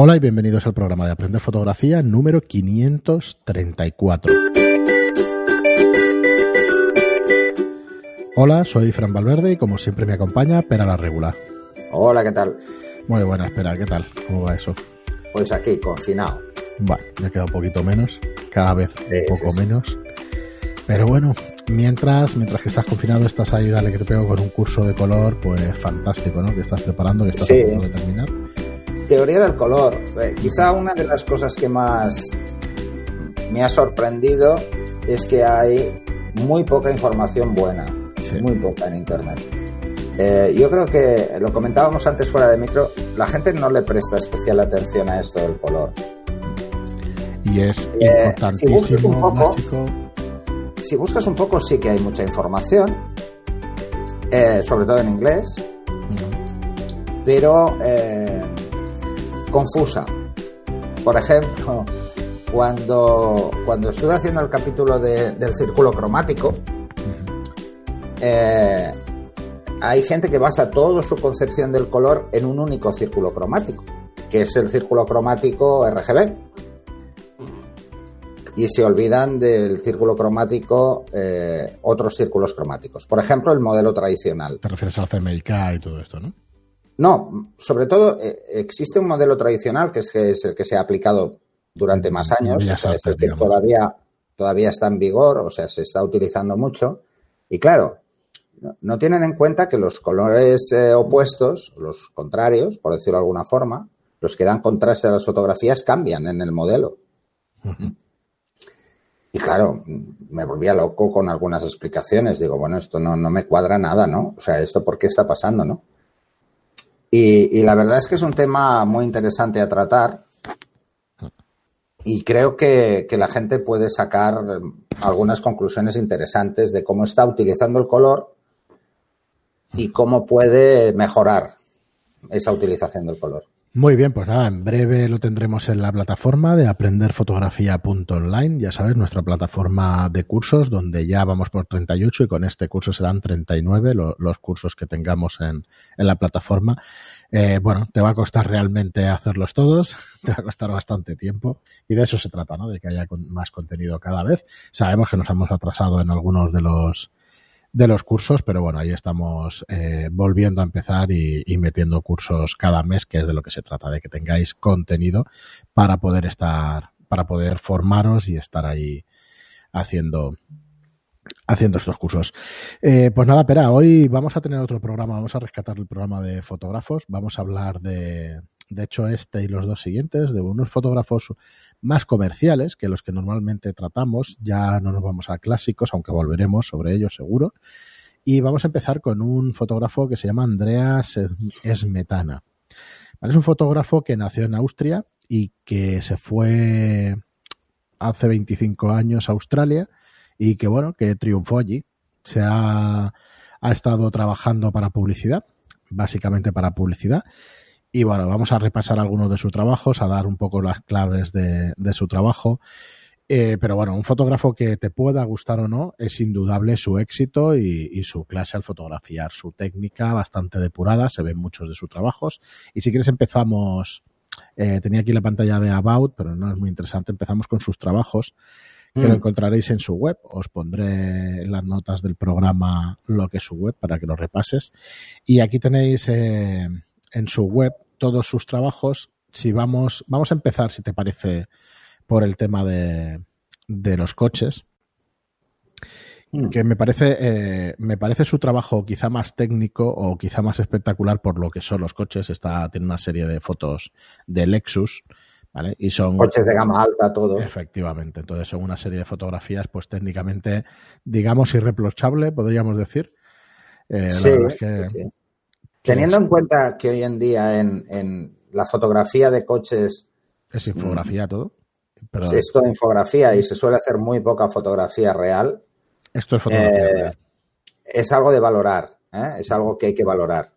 Hola y bienvenidos al programa de Aprender Fotografía número 534. Hola, soy Fran Valverde y como siempre me acompaña Pera la Regular. Hola, ¿qué tal? Muy buena, espera, ¿qué tal? ¿Cómo va eso? Pues aquí, confinado. Bueno, ya queda un poquito menos, cada vez un poco menos. Pero bueno, mientras, mientras que estás confinado, estás ahí, dale que te pego con un curso de color, pues fantástico, ¿no? Que estás preparando, que estás a punto de terminar. Teoría del color. Eh, quizá una de las cosas que más me ha sorprendido es que hay muy poca información buena, muy poca en Internet. Eh, yo creo que, lo comentábamos antes fuera de micro, la gente no le presta especial atención a esto del color. Y es eh, importantísimo, si Si buscas un poco, sí que hay mucha información, sobre todo en inglés, pero confusa. Por ejemplo, cuando, cuando estuve haciendo el capítulo del círculo cromático, eh, hay gente que basa toda su concepción del color en un único círculo cromático, que es el círculo cromático RGB. Y se olvidan del círculo cromático eh, otros círculos cromáticos. Por ejemplo, el modelo tradicional. Te refieres al CMYK y todo esto, ¿no? No, sobre todo eh, existe un modelo tradicional que es, el que se ha aplicado durante más años, es el que todavía, todavía está en vigor, o sea, se está utilizando mucho. Y claro, no, tienen en cuenta que los colores eh, opuestos, los contrarios, por decirlo de alguna forma, los que dan contraste a las fotografías cambian en el modelo. Y claro, me volvía loco con algunas explicaciones. Digo, bueno, esto no, no me cuadra nada, ¿no? O sea, ¿esto por qué está pasando, no? Y, la verdad es que es un tema muy interesante a tratar y creo que, la gente puede sacar algunas conclusiones interesantes de cómo está utilizando el color y cómo puede mejorar esa utilización del color. Muy bien, pues nada, en breve lo tendremos en la plataforma de aprenderfotografía.online, ya sabes, nuestra plataforma de cursos, donde ya vamos por 38 y con este curso serán 39 los cursos que tengamos en, la plataforma. Eh, bueno, te va a costar realmente hacerlos todos, te va a costar bastante tiempo y de eso se trata, ¿no? De que haya más contenido cada vez. Sabemos que nos hemos atrasado en algunos de los de los cursos, pero bueno, ahí estamos eh, volviendo a empezar y, metiendo cursos cada mes, que es de lo que se trata, de que tengáis contenido para poder estar, para poder formaros y estar ahí haciendo haciendo estos cursos. Eh, pues nada, espera, hoy vamos a tener otro programa, vamos a rescatar el programa de fotógrafos, vamos a hablar de, de hecho este y los dos siguientes, de unos fotógrafos más comerciales que los que normalmente tratamos. Ya no nos vamos a clásicos, aunque volveremos sobre ellos seguro. Y vamos a empezar con un fotógrafo que se llama Andreas Esmetana. Es un fotógrafo que nació en Austria y que se fue hace 25 años a Australia y que bueno, que triunfó allí. Se ha, ha estado trabajando para publicidad, básicamente para publicidad, y bueno, vamos a repasar algunos de sus trabajos, a dar un poco las claves de, su trabajo. Eh, pero bueno, un fotógrafo que te pueda gustar o no, es indudable su éxito y, su clase al fotografiar, su técnica bastante depurada, se ven muchos de sus trabajos. Y si quieres empezamos, eh, tenía aquí la pantalla de About, pero no es muy interesante, empezamos con sus trabajos, que lo mm. encontraréis en su web. Os pondré en las notas del programa lo que es su web para que lo repases. Y aquí tenéis... Eh, en su web todos sus trabajos. Si vamos, vamos a empezar, si te parece, por el tema de, de los coches. Mm. Que me parece, eh, me parece su trabajo quizá más técnico o quizá más espectacular por lo que son los coches. Está, tiene una serie de fotos de Lexus, ¿vale? Y son. Coches de gama alta, todo. Efectivamente. Entonces son una serie de fotografías, pues técnicamente, digamos, irreprochable, podríamos decir. Eh, sí, Teniendo en cuenta que hoy en día en, la fotografía de coches... Es infografía todo. Es toda infografía y se suele hacer muy poca fotografía real. Esto es fotografía eh, real. Es algo de valorar, ¿eh? es algo que hay que valorar.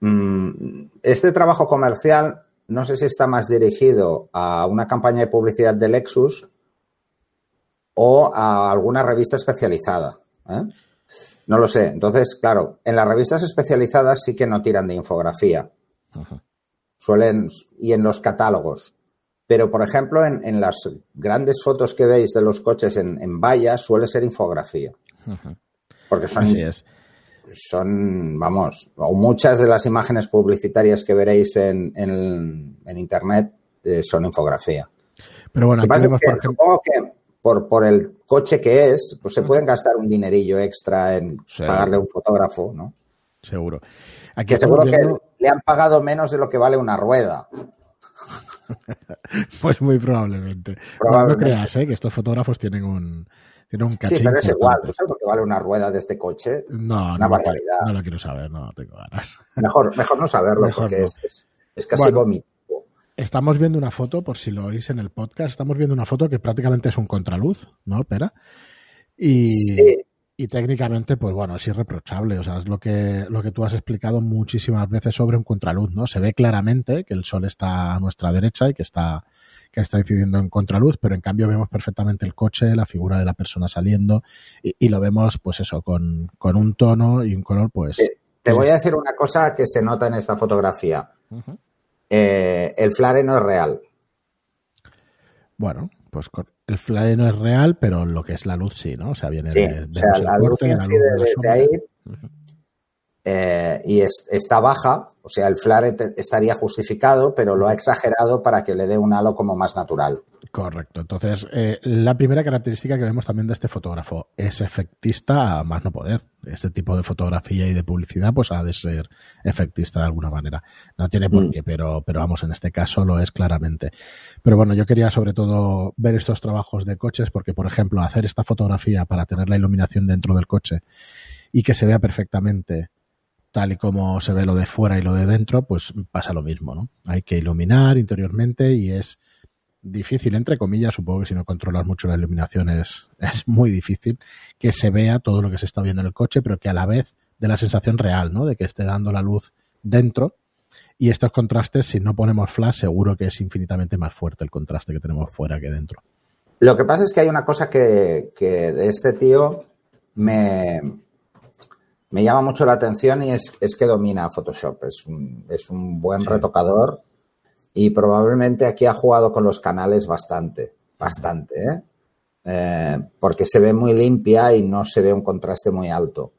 Mm, este trabajo comercial no sé si está más dirigido a una campaña de publicidad de Lexus o a alguna revista especializada. ¿eh? No lo sé. Entonces, claro, en las revistas especializadas sí que no tiran de infografía. suelen, y en los catálogos. Pero, por ejemplo, en, las grandes fotos que veis de los coches en, en vallas suele ser infografía. Porque son, son, vamos, o muchas de las imágenes publicitarias que veréis en, Internet eh, son infografía. Pero bueno, aquí por supongo que por, por el coche que es, pues se pueden gastar un dinerillo extra en pagarle a un fotógrafo, ¿no? Seguro. Aquí que seguro que le han pagado menos de lo que vale una rueda. pues muy probablemente. No, creas, ¿eh? que estos fotógrafos tienen un, tienen un Sí, pero es igual. ¿Tú sabes lo que vale una rueda de este coche? No, no, no lo quiero saber, no tengo ganas. Mejor, mejor no saberlo porque Es, es, casi bueno, Estamos viendo una foto, por si lo oís en el podcast, estamos viendo una foto que prácticamente es un contraluz, ¿no, Pera? Y, sí y técnicamente, pues bueno, es irreprochable. O sea, es lo que, lo que tú has explicado muchísimas veces sobre un contraluz, ¿no? Se ve claramente que el sol está a nuestra derecha y que está, que está incidiendo en contraluz, pero en cambio vemos perfectamente el coche, la figura de la persona saliendo, y, lo vemos, pues eso, con, un tono y un color, pues. te voy a decir una cosa que se nota en esta fotografía. Eh, el flare no es real. Bueno, pues el flare no es real, pero lo que es la luz sí, ¿no? O sea, viene de, o sea, la luz incide desde ahí eh, y está baja, o sea, el flare estaría justificado, pero lo ha exagerado para que le dé un halo como más natural. Correcto. Entonces, eh, la primera característica que vemos también de este fotógrafo es efectista a más no poder. Este tipo de fotografía y de publicidad, pues ha de ser efectista de alguna manera. No tiene por mm. qué, pero, pero vamos, en este caso lo es claramente. Pero bueno, yo quería sobre todo ver estos trabajos de coches, porque, por ejemplo, hacer esta fotografía para tener la iluminación dentro del coche y que se vea perfectamente tal y como se ve lo de fuera y lo de dentro, pues pasa lo mismo, ¿no? Hay que iluminar interiormente y es difícil, entre comillas, supongo que si no controlas mucho la iluminación es, es muy difícil que se vea todo lo que se está viendo en el coche, pero que a la vez de la sensación real, ¿no? De que esté dando la luz dentro. Y estos contrastes, si no ponemos flash, seguro que es infinitamente más fuerte el contraste que tenemos fuera que dentro. Lo que pasa es que hay una cosa que, de este tío me, me llama mucho la atención y es, es que domina Photoshop. Es un, es un buen retocador y probablemente aquí ha jugado con los canales bastante, bastante, ¿eh? Eh, porque se ve muy limpia y no se ve un contraste muy alto.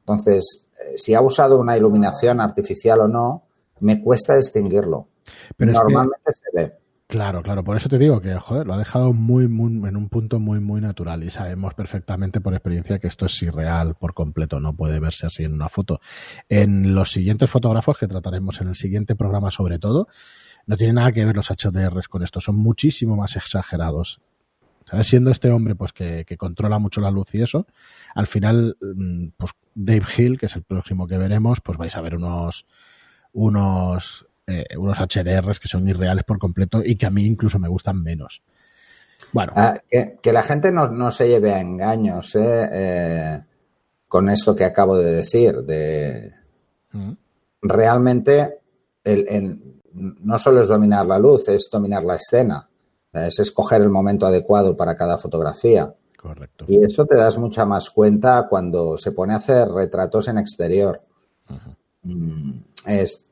Entonces, eh, si ha usado una iluminación artificial o no, me cuesta distinguirlo. Pero Normalmente se ve. Claro, claro, por eso te digo que, joder, lo ha dejado muy, muy, en un punto muy, muy natural y sabemos perfectamente por experiencia que esto es irreal por completo, no puede verse así en una foto. En los siguientes fotógrafos que trataremos en el siguiente programa sobre todo, no tiene nada que ver los HDRs con esto, son muchísimo más exagerados. Siendo este hombre pues que, controla mucho la luz y eso, al final, mm, pues Dave Hill, que es el próximo que veremos, pues vais a ver unos unos eh, unos HDRs que son irreales por completo y que a mí incluso me gustan menos. Bueno. Ah, que, la gente no, se lleve a engaños ¿eh? Eh, con esto que acabo de decir. De, mm. Realmente el, no solo es dominar la luz, es dominar la escena, es escoger el momento adecuado para cada fotografía. Correcto. Y eso te das mucha más cuenta cuando se pone a hacer retratos en exterior. Mm,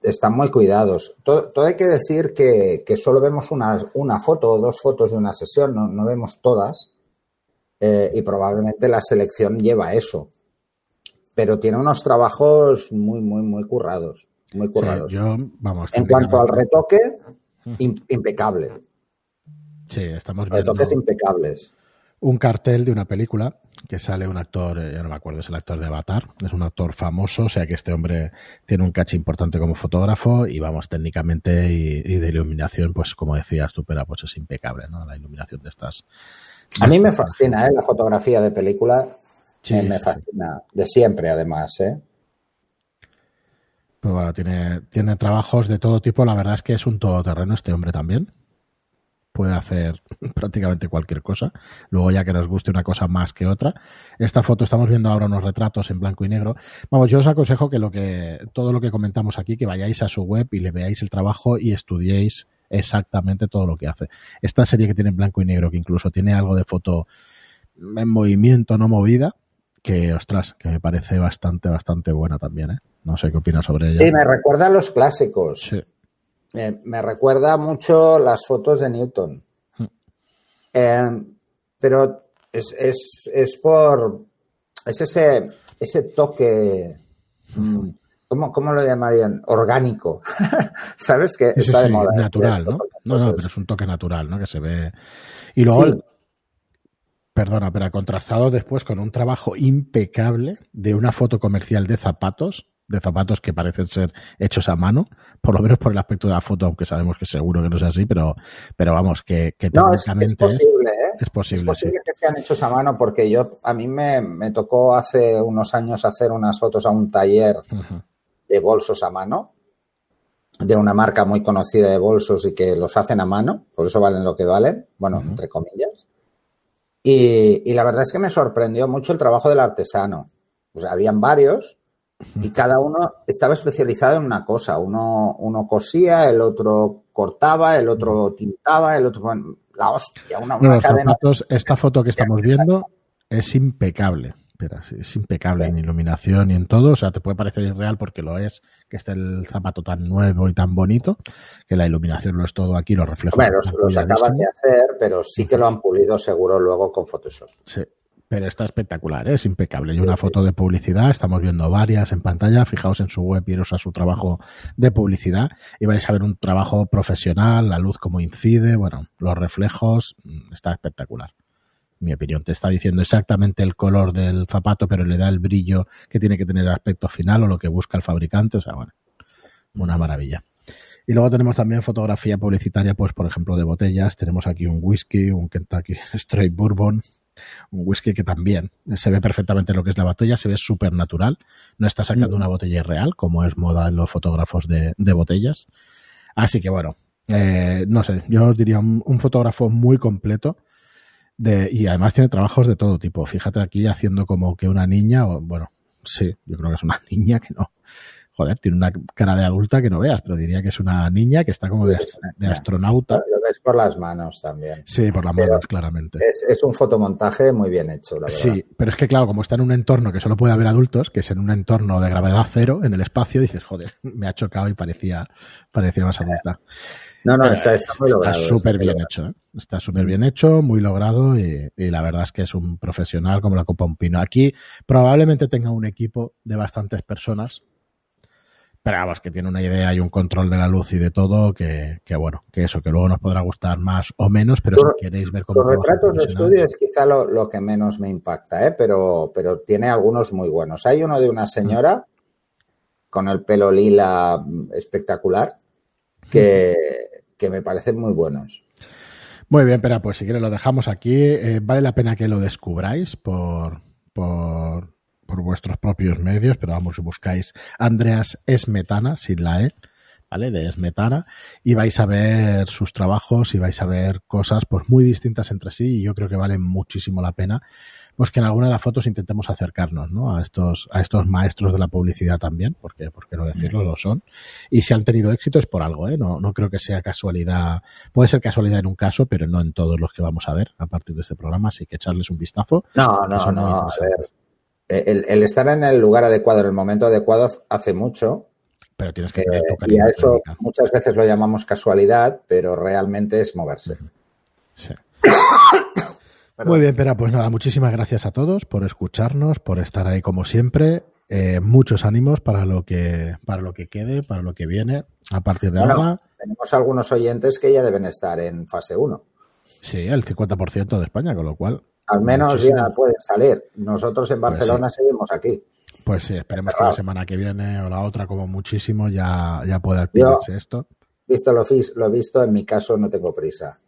están muy cuidados. Todo, hay que decir que, solo vemos una, foto o dos fotos de una sesión, no, vemos todas. Eh, y probablemente la selección lleva eso. Pero tiene unos trabajos muy, muy, muy currados muy currados. vamos, en cuanto al retoque, impecable. Sí, estamos viendo. Retoques impecables. Un cartel de una película que sale un actor, eh, ya no me acuerdo, es el actor de Avatar, es un actor famoso, o sea que este hombre tiene un caché importante como fotógrafo y vamos, técnicamente y, de iluminación, pues como decías tú, pero pues es impecable, ¿no? La iluminación de estas. a mí me fascina, ¿eh? La fotografía de película me, fascina, de siempre además, ¿eh? Pero bueno, tiene, tiene trabajos de todo tipo. La verdad es que es un todoterreno este hombre también. Puede hacer prácticamente cualquier cosa. Luego ya que nos guste una cosa más que otra. Esta foto estamos viendo ahora unos retratos en blanco y negro. Vamos, yo os aconsejo que lo que todo lo que comentamos aquí, que vayáis a su web y le veáis el trabajo y estudiéis exactamente todo lo que hace. Esta serie que tiene en blanco y negro, que incluso tiene algo de foto en movimiento, no movida, que ostras, que me parece bastante, bastante buena también, ¿eh? No sé qué opinas sobre ella. Sí, me recuerda a los clásicos. Sí. eh, me recuerda mucho las fotos de Newton. Mm. Eh, pero es, es, es por. Es ese, ese toque. mm, ¿Cómo, ¿Cómo lo llamarían? Orgánico. ¿Sabes? Que Sí, sí, está de sí, moda. natural, ¿no? No, no, pero es un toque natural, ¿no? Que se ve. Y luego, Sí. perdona, pero contrastado después con un trabajo impecable de una foto comercial de zapatos, de zapatos que parecen ser hechos a mano, por lo menos por el aspecto de la foto, aunque sabemos que seguro que no es así, pero, pero vamos, que, que No, técnicamente es, posible, ¿eh? es posible, Es posible que sean hechos a mano porque yo, a mí me, me tocó hace unos años hacer unas fotos a un taller sí. De bolsos a mano de una marca muy conocida de bolsos y que los hacen a mano, por eso valen lo que valen, bueno, entre comillas. Y, y la verdad es que me sorprendió mucho el trabajo del artesano. Sea, habían varios y cada uno estaba especializado en una cosa. Uno, uno cosía, el otro cortaba, el otro tintaba, el otro... bueno, la hostia, una, Bueno, cadena. zapatos, esta foto que estamos viendo es impecable. Espera, es impecable en iluminación y en todo. O sea, te puede parecer irreal porque lo es, que esté el zapato tan nuevo y tan bonito, que la iluminación lo es todo aquí, los reflejos. Hombre, los, acaban de hacer, pero sí que lo han pulido seguro luego con Photoshop. Sí, pero está espectacular, ¿eh? es impecable. Y una foto de publicidad, estamos viendo varias en pantalla. Fijaos en su web y iros a su trabajo de publicidad y vais a ver un trabajo profesional, la luz como incide, bueno, los reflejos, mm, está espectacular. Mi opinión, te está diciendo exactamente el color del zapato, pero le da el brillo que tiene que tener el aspecto final o lo que busca el fabricante. O sea, bueno, una maravilla. Y luego tenemos también fotografía publicitaria, pues por ejemplo de botellas. Tenemos aquí un whisky, un Kentucky Straight Bourbon, un whisky que también se ve perfectamente lo que es la botella, se ve súper natural. No está sacando Mm. una botella irreal, como es moda en los fotógrafos de, de botellas. Así que bueno, eh, no sé, yo os diría un, un fotógrafo muy completo. De, y además tiene trabajos de todo tipo. Fíjate aquí haciendo como que una niña, o bueno, sí, yo creo que es una niña que no. Joder, tiene una cara de adulta que no veas, pero diría que es una niña que está como de, ast- de astronauta. Lo ves por las manos también. Sí, por las Pero- manos, claramente. Es, es un fotomontaje muy bien hecho, la verdad. Sí, pero es que claro, como está en un entorno que solo puede haber adultos, que es en un entorno de gravedad cero en el espacio, dices, joder, me ha chocado y parecía, parecía más adulta. No, no, está, súper bien logrado. hecho, ¿eh? Está súper bien hecho, muy logrado y, y la verdad es que es un profesional como la copa un pino. Aquí probablemente tenga un equipo de bastantes personas, pero vamos, que tiene una idea y un control de la luz y de todo que, que bueno, que eso, que luego nos podrá gustar más o menos, pero si queréis ver cómo Los retratos de estudio es quizá lo, lo que menos me impacta, ¿eh? pero, pero tiene algunos muy buenos. Hay uno de una señora con el pelo lila mm, espectacular que, que me parecen muy buenos. Muy bien, pero pues si quieres lo dejamos aquí. Eh, vale la pena que lo descubráis por, por, por vuestros propios medios, pero vamos, si buscáis Andreas Esmetana, sin la E, ¿vale? De Esmetana, y vais a ver sus trabajos y vais a ver cosas pues muy distintas entre sí y yo creo que vale muchísimo la pena pues que en alguna de las fotos intentemos acercarnos ¿no? a estos a estos maestros de la publicidad también porque por qué no decirlo lo son y si han tenido éxito es por algo ¿eh? no, no creo que sea casualidad puede ser casualidad en un caso pero no en todos los que vamos a ver a partir de este programa así que echarles un vistazo No, no, no. A ver, el, el estar en el lugar adecuado, en el momento adecuado, hace mucho. pero tienes que Eh, y a eso técnica. muchas veces lo llamamos casualidad, pero realmente es moverse. Sí. Muy bien, pero pues nada, muchísimas gracias a todos por escucharnos, por estar ahí como siempre. Eh, muchos ánimos para lo que para lo que quede, para lo que viene a partir de Bueno, ahora. Tenemos algunos oyentes que ya deben estar en fase 1. Sí, el 50% de España, con lo cual, Al menos Muchísimo. ya pueden salir. Nosotros en Pues Barcelona seguimos aquí. pues sí, esperemos que la semana que viene o la otra, como muchísimo, ya, ya pueda activarse esto. Visto lo, lo visto, en mi caso no tengo prisa.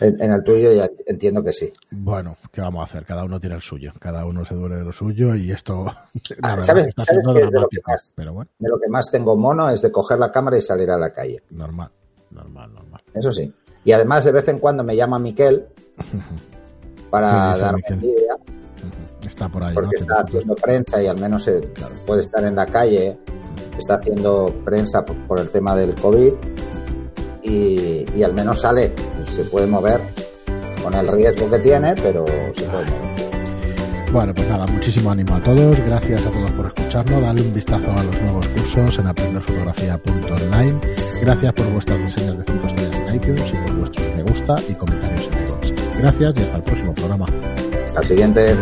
En, en el tuyo ya entiendo que sí. Bueno, ¿qué vamos a hacer? Cada uno tiene el suyo, cada uno se duele de lo suyo y esto Ah, ¿sabes- que está sabes siendo qué es de lo que dramático, más? pero bueno, De lo que más tengo mono es de coger la cámara y salir a la calle. normal, normal, normal. Eso sí. Y además de vez en cuando me llama Miquel para ¿Qué dice darme Miquel? envidia, Está por ahí, porque está haciendo prensa y al menos eh, puede estar en la calle, está haciendo prensa por, por el tema del COVID y, y al menos sale, se puede mover con el riesgo que tiene, pero se puede mover. Bueno, pues nada, muchísimo ánimo a todos, gracias a todos por escucharnos, dale un vistazo a los nuevos cursos en aprenderfotografía.online, Gracias por vuestras reseñas de 5 estrellas en iTunes y por vuestros me gusta y comentarios en iTunes. Gracias y hasta el próximo programa. Al siguiente.